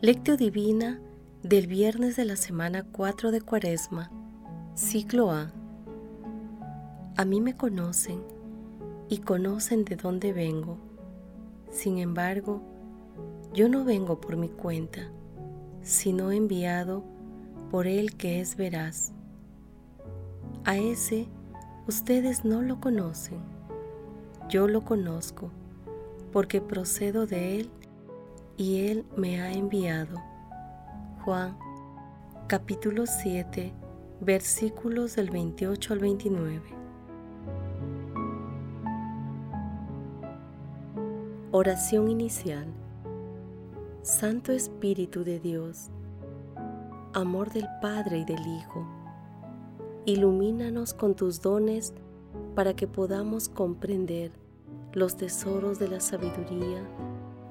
Lectio Divina del viernes de la semana 4 de Cuaresma, ciclo A. A mí me conocen y conocen de dónde vengo. Sin embargo, yo no vengo por mi cuenta, sino enviado por el que es veraz. A ese ustedes no lo conocen. Yo lo conozco, porque procedo de él y Él me ha enviado. Juan capítulo 7 versículos del 28 al 29. Oración inicial. Santo Espíritu de Dios, amor del Padre y del Hijo, ilumínanos con tus dones para que podamos comprender los tesoros de la sabiduría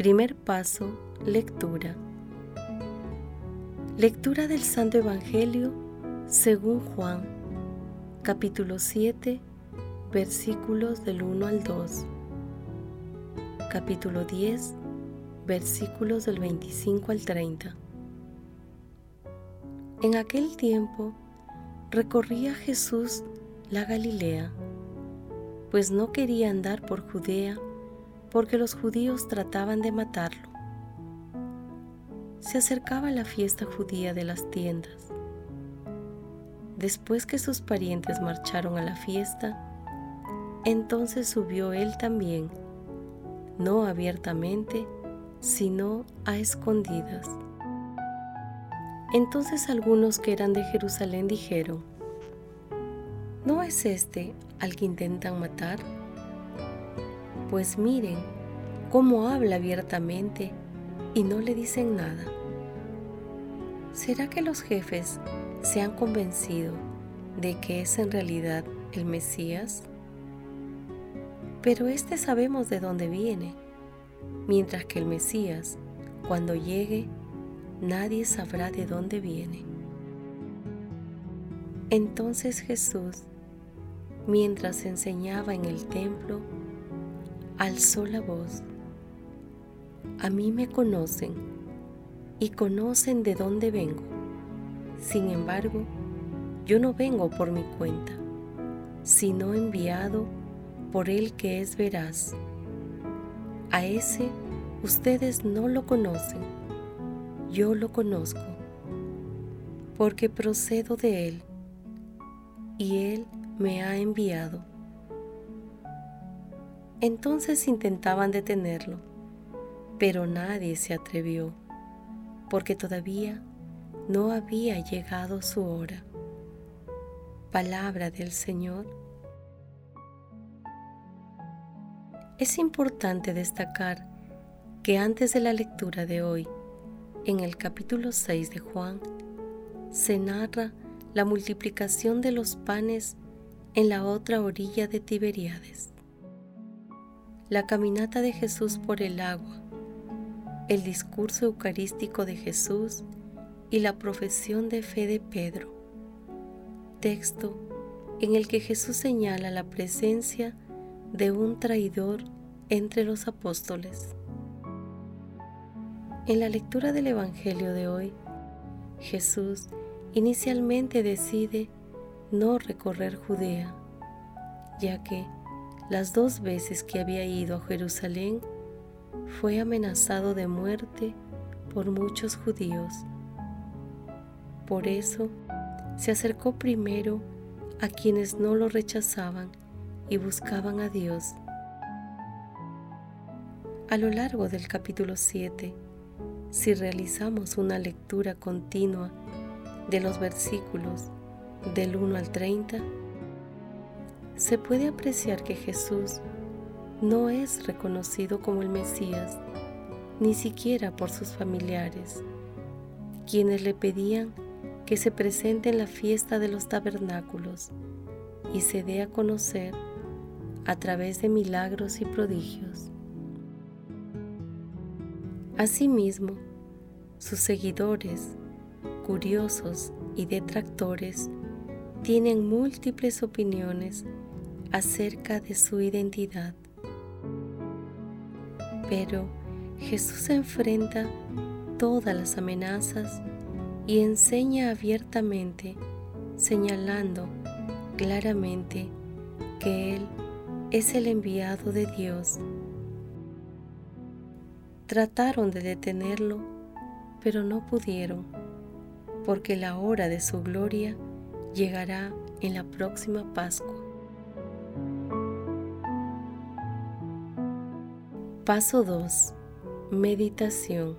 Primer paso, lectura. Lectura del Santo Evangelio según Juan, capítulo 7, versículos del 1 al 2. Capítulo 10, versículos del 25 al 30. En aquel tiempo recorría Jesús la Galilea, pues no quería andar por Judea porque los judíos trataban de matarlo. Se acercaba la fiesta judía de las tiendas. Después que sus parientes marcharon a la fiesta, entonces subió él también, no abiertamente, sino a escondidas. Entonces algunos que eran de Jerusalén dijeron, ¿no es este al que intentan matar? Pues miren cómo habla abiertamente y no le dicen nada. ¿Será que los jefes se han convencido de que es en realidad el Mesías? Pero este sabemos de dónde viene, mientras que el Mesías, cuando llegue, nadie sabrá de dónde viene. Entonces Jesús, mientras enseñaba en el templo, alzó la voz. A mí me conocen y conocen de dónde vengo. Sin embargo, yo no vengo por mi cuenta, sino enviado por el que es veraz. A ese ustedes no lo conocen, yo lo conozco, porque procedo de él, y él me ha enviado. Entonces intentaban detenerlo, pero nadie se atrevió, porque todavía no había llegado su hora. Palabra del Señor. Es importante destacar que antes de la lectura de hoy, en el capítulo 6 de Juan, se narra la multiplicación de los panes en la otra orilla de Tiberíades la caminata de Jesús por el agua, el discurso eucarístico de Jesús y la profesión de fe de Pedro. Texto en el que Jesús señala la presencia de un traidor entre los apóstoles. En la lectura del Evangelio de hoy, Jesús inicialmente decide no recorrer Judea, ya que las dos veces que había ido a Jerusalén, fue amenazado de muerte por muchos judíos. Por eso, se acercó primero a quienes no lo rechazaban y buscaban a Dios. A lo largo del capítulo 7, si realizamos una lectura continua de los versículos del 1 al 30, se puede apreciar que Jesús no es reconocido como el Mesías, ni siquiera por sus familiares, quienes le pedían que se presente en la fiesta de los tabernáculos y se dé a conocer a través de milagros y prodigios. Asimismo, sus seguidores, curiosos y detractores tienen múltiples opiniones acerca de su identidad. Pero Jesús enfrenta todas las amenazas y enseña abiertamente, señalando claramente que Él es el enviado de Dios. Trataron de detenerlo, pero no pudieron, porque la hora de su gloria llegará en la próxima Pascua. Paso 2. Meditación.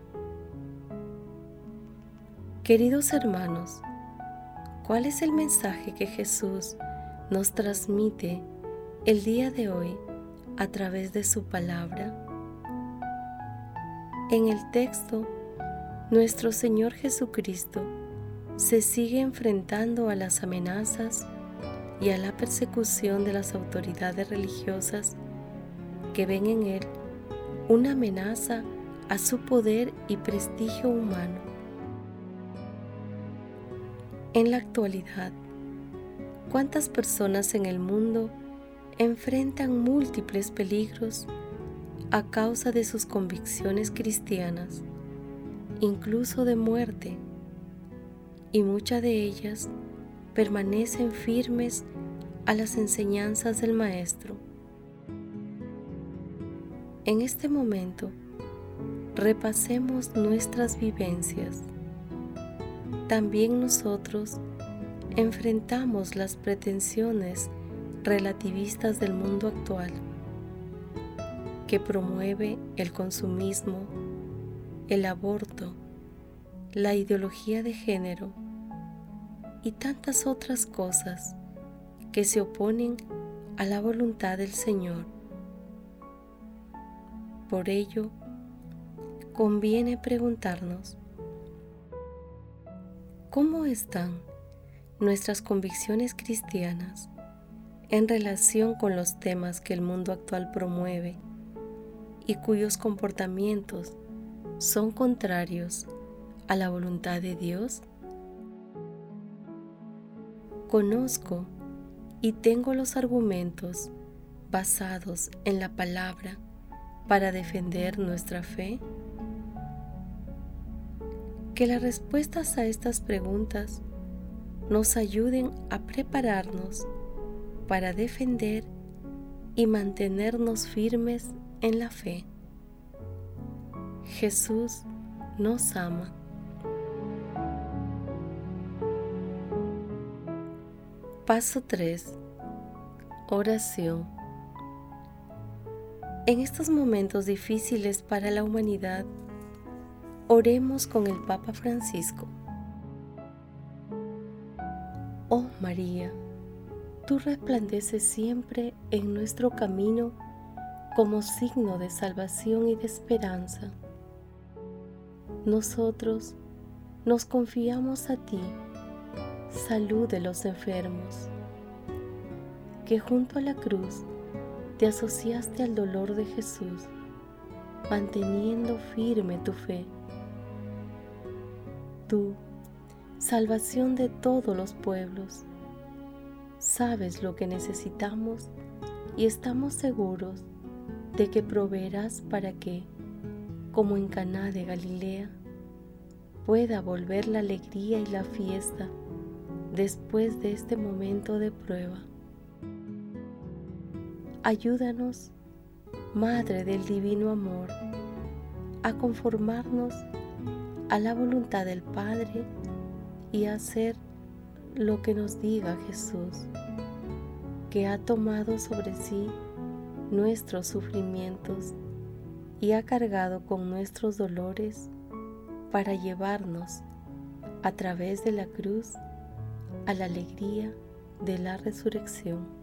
Queridos hermanos, ¿cuál es el mensaje que Jesús nos transmite el día de hoy a través de su palabra? En el texto, nuestro Señor Jesucristo se sigue enfrentando a las amenazas y a la persecución de las autoridades religiosas que ven en Él una amenaza a su poder y prestigio humano. En la actualidad, ¿cuántas personas en el mundo enfrentan múltiples peligros a causa de sus convicciones cristianas, incluso de muerte? Y muchas de ellas permanecen firmes a las enseñanzas del Maestro en este momento, repasemos nuestras vivencias. También nosotros enfrentamos las pretensiones relativistas del mundo actual, que promueve el consumismo, el aborto, la ideología de género y tantas otras cosas que se oponen a la voluntad del Señor. Por ello, conviene preguntarnos, ¿cómo están nuestras convicciones cristianas en relación con los temas que el mundo actual promueve y cuyos comportamientos son contrarios a la voluntad de Dios? Conozco y tengo los argumentos basados en la palabra para defender nuestra fe? Que las respuestas a estas preguntas nos ayuden a prepararnos para defender y mantenernos firmes en la fe. Jesús nos ama. Paso 3. Oración. En estos momentos difíciles para la humanidad, oremos con el Papa Francisco. Oh María, tú resplandeces siempre en nuestro camino como signo de salvación y de esperanza. Nosotros nos confiamos a ti, salud de los enfermos, que junto a la cruz te asociaste al dolor de Jesús, manteniendo firme tu fe. Tú, salvación de todos los pueblos, sabes lo que necesitamos y estamos seguros de que proveerás para que, como en Caná de Galilea, pueda volver la alegría y la fiesta después de este momento de prueba. Ayúdanos, Madre del Divino Amor, a conformarnos a la voluntad del Padre y a hacer lo que nos diga Jesús, que ha tomado sobre sí nuestros sufrimientos y ha cargado con nuestros dolores para llevarnos a través de la cruz a la alegría de la resurrección.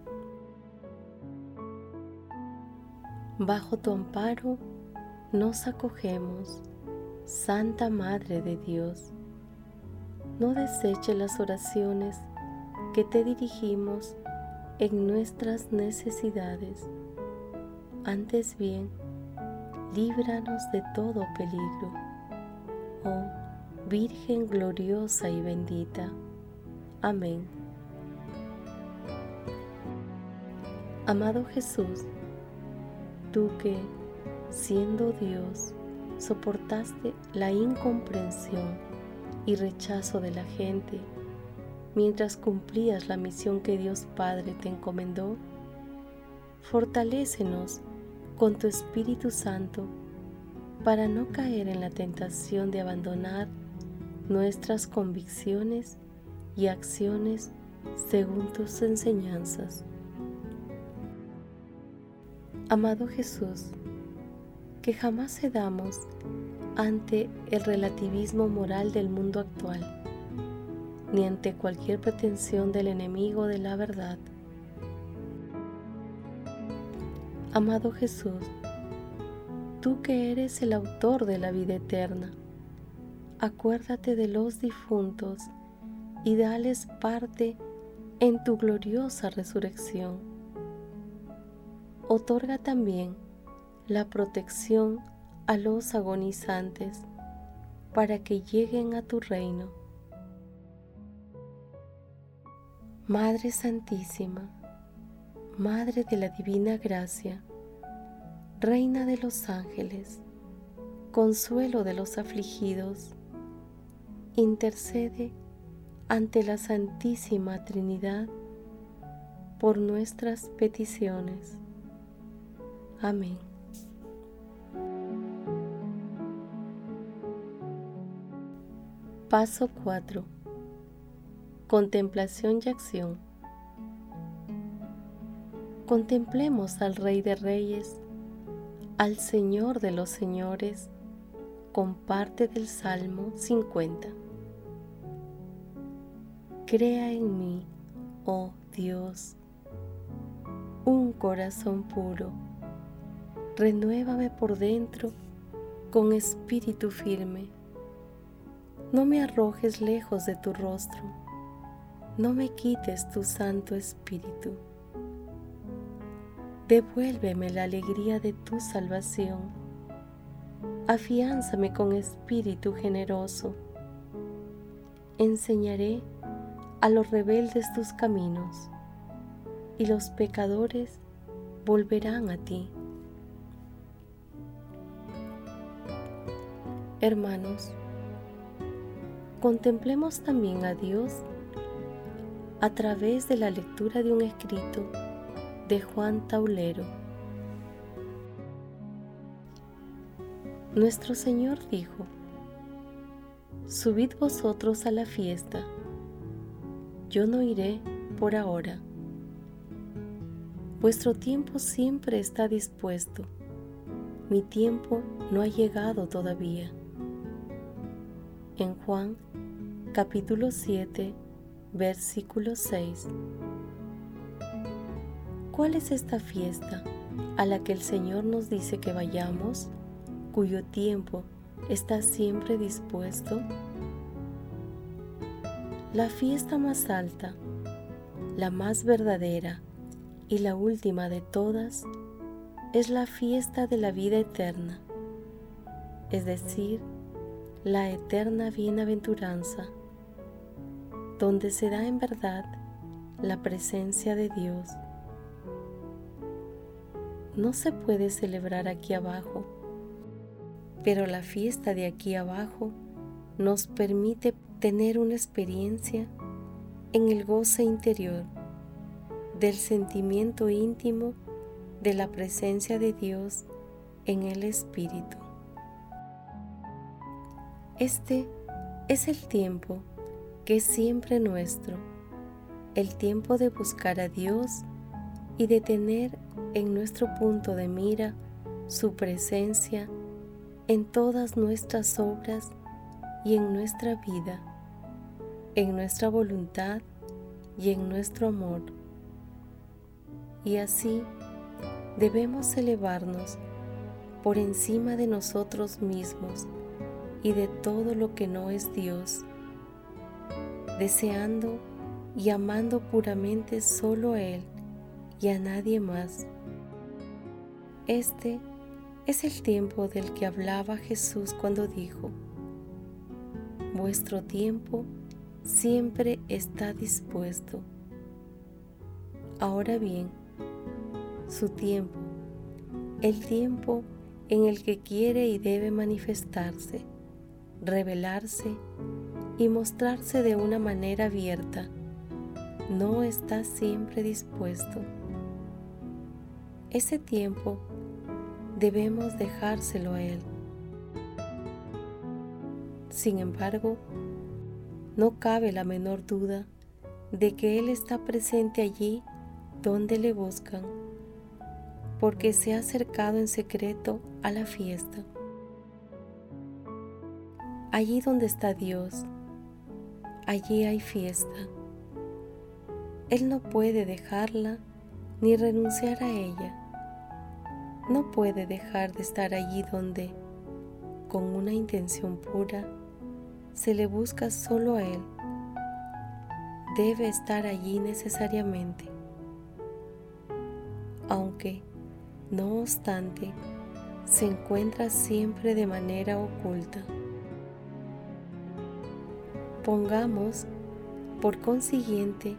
Bajo tu amparo nos acogemos, Santa Madre de Dios. No deseche las oraciones que te dirigimos en nuestras necesidades. Antes bien, líbranos de todo peligro. Oh Virgen gloriosa y bendita. Amén. Amado Jesús, tú que, siendo Dios, soportaste la incomprensión y rechazo de la gente mientras cumplías la misión que Dios Padre te encomendó, fortalécenos con tu Espíritu Santo para no caer en la tentación de abandonar nuestras convicciones y acciones según tus enseñanzas. Amado Jesús, que jamás cedamos ante el relativismo moral del mundo actual, ni ante cualquier pretensión del enemigo de la verdad. Amado Jesús, tú que eres el autor de la vida eterna, acuérdate de los difuntos y dales parte en tu gloriosa resurrección. Otorga también la protección a los agonizantes para que lleguen a tu reino. Madre Santísima, Madre de la Divina Gracia, Reina de los ángeles, consuelo de los afligidos, intercede ante la Santísima Trinidad por nuestras peticiones. Amén. Paso 4. Contemplación y acción. Contemplemos al Rey de Reyes, al Señor de los Señores, con parte del Salmo 50. Crea en mí, oh Dios, un corazón puro. Renuévame por dentro con espíritu firme. No me arrojes lejos de tu rostro. No me quites tu Santo Espíritu. Devuélveme la alegría de tu salvación. Afiánzame con espíritu generoso. Enseñaré a los rebeldes tus caminos, y los pecadores volverán a ti. Hermanos, contemplemos también a Dios a través de la lectura de un escrito de Juan Taulero. Nuestro Señor dijo, Subid vosotros a la fiesta yo no iré por ahora. Vuestro tiempo siempre está dispuesto, mi tiempo no ha llegado todavía. En Juan capítulo 7, versículo 6. ¿Cuál es esta fiesta a la que el Señor nos dice que vayamos, cuyo tiempo está siempre dispuesto? La fiesta más alta, la más verdadera y la última de todas es la fiesta de la vida eterna, es decir, la eterna bienaventuranza, donde se da en verdad la presencia de Dios. No se puede celebrar aquí abajo, pero la fiesta de aquí abajo nos permite tener una experiencia en el goce interior del sentimiento íntimo de la presencia de Dios en el Espíritu. Este es el tiempo que es siempre nuestro, el tiempo de buscar a Dios y de tener en nuestro punto de mira su presencia en todas nuestras obras y en nuestra vida, en nuestra voluntad y en nuestro amor. Y así debemos elevarnos por encima de nosotros mismos y de todo lo que no es Dios, deseando y amando puramente solo a Él y a nadie más. Este es el tiempo del que hablaba Jesús cuando dijo, vuestro tiempo siempre está dispuesto. Ahora bien, su tiempo, el tiempo en el que quiere y debe manifestarse, revelarse y mostrarse de una manera abierta, no está siempre dispuesto. Ese tiempo debemos dejárselo a Él. Sin embargo, no cabe la menor duda de que Él está presente allí donde le buscan, porque se ha acercado en secreto a la fiesta. Allí donde está Dios, allí hay fiesta. Él no puede dejarla ni renunciar a ella. No puede dejar de estar allí donde, con una intención pura, se le busca solo a Él. Debe estar allí necesariamente. Aunque, no obstante, se encuentra siempre de manera oculta. Pongamos, por consiguiente,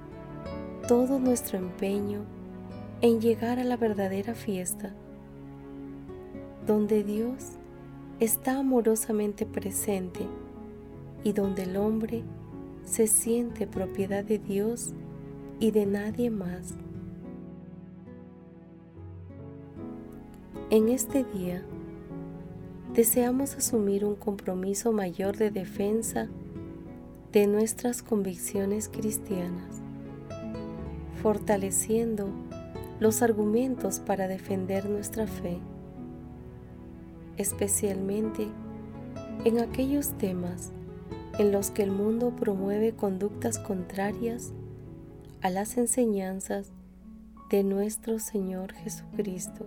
todo nuestro empeño en llegar a la verdadera fiesta, donde Dios está amorosamente presente y donde el hombre se siente propiedad de Dios y de nadie más. En este día, deseamos asumir un compromiso mayor de defensa de nuestras convicciones cristianas, fortaleciendo los argumentos para defender nuestra fe, especialmente en aquellos temas en los que el mundo promueve conductas contrarias a las enseñanzas de nuestro Señor Jesucristo.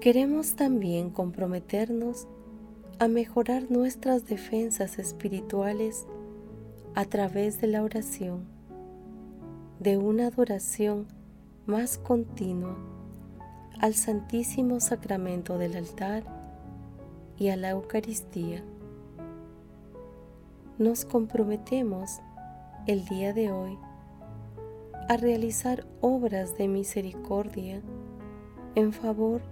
Queremos también comprometernos a mejorar nuestras defensas espirituales a través de la oración, de una adoración más continua al Santísimo Sacramento del altar y a la Eucaristía. Nos comprometemos el día de hoy a realizar obras de misericordia en favor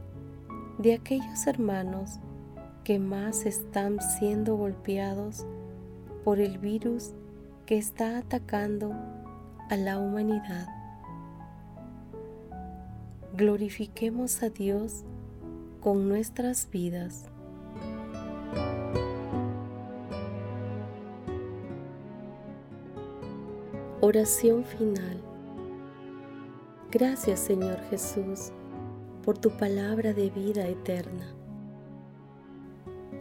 de aquellos hermanos que más están siendo golpeados por el virus que está atacando a la humanidad. Glorifiquemos a Dios con nuestras vidas. Oración final. Gracias Señor Jesús por tu palabra de vida eterna.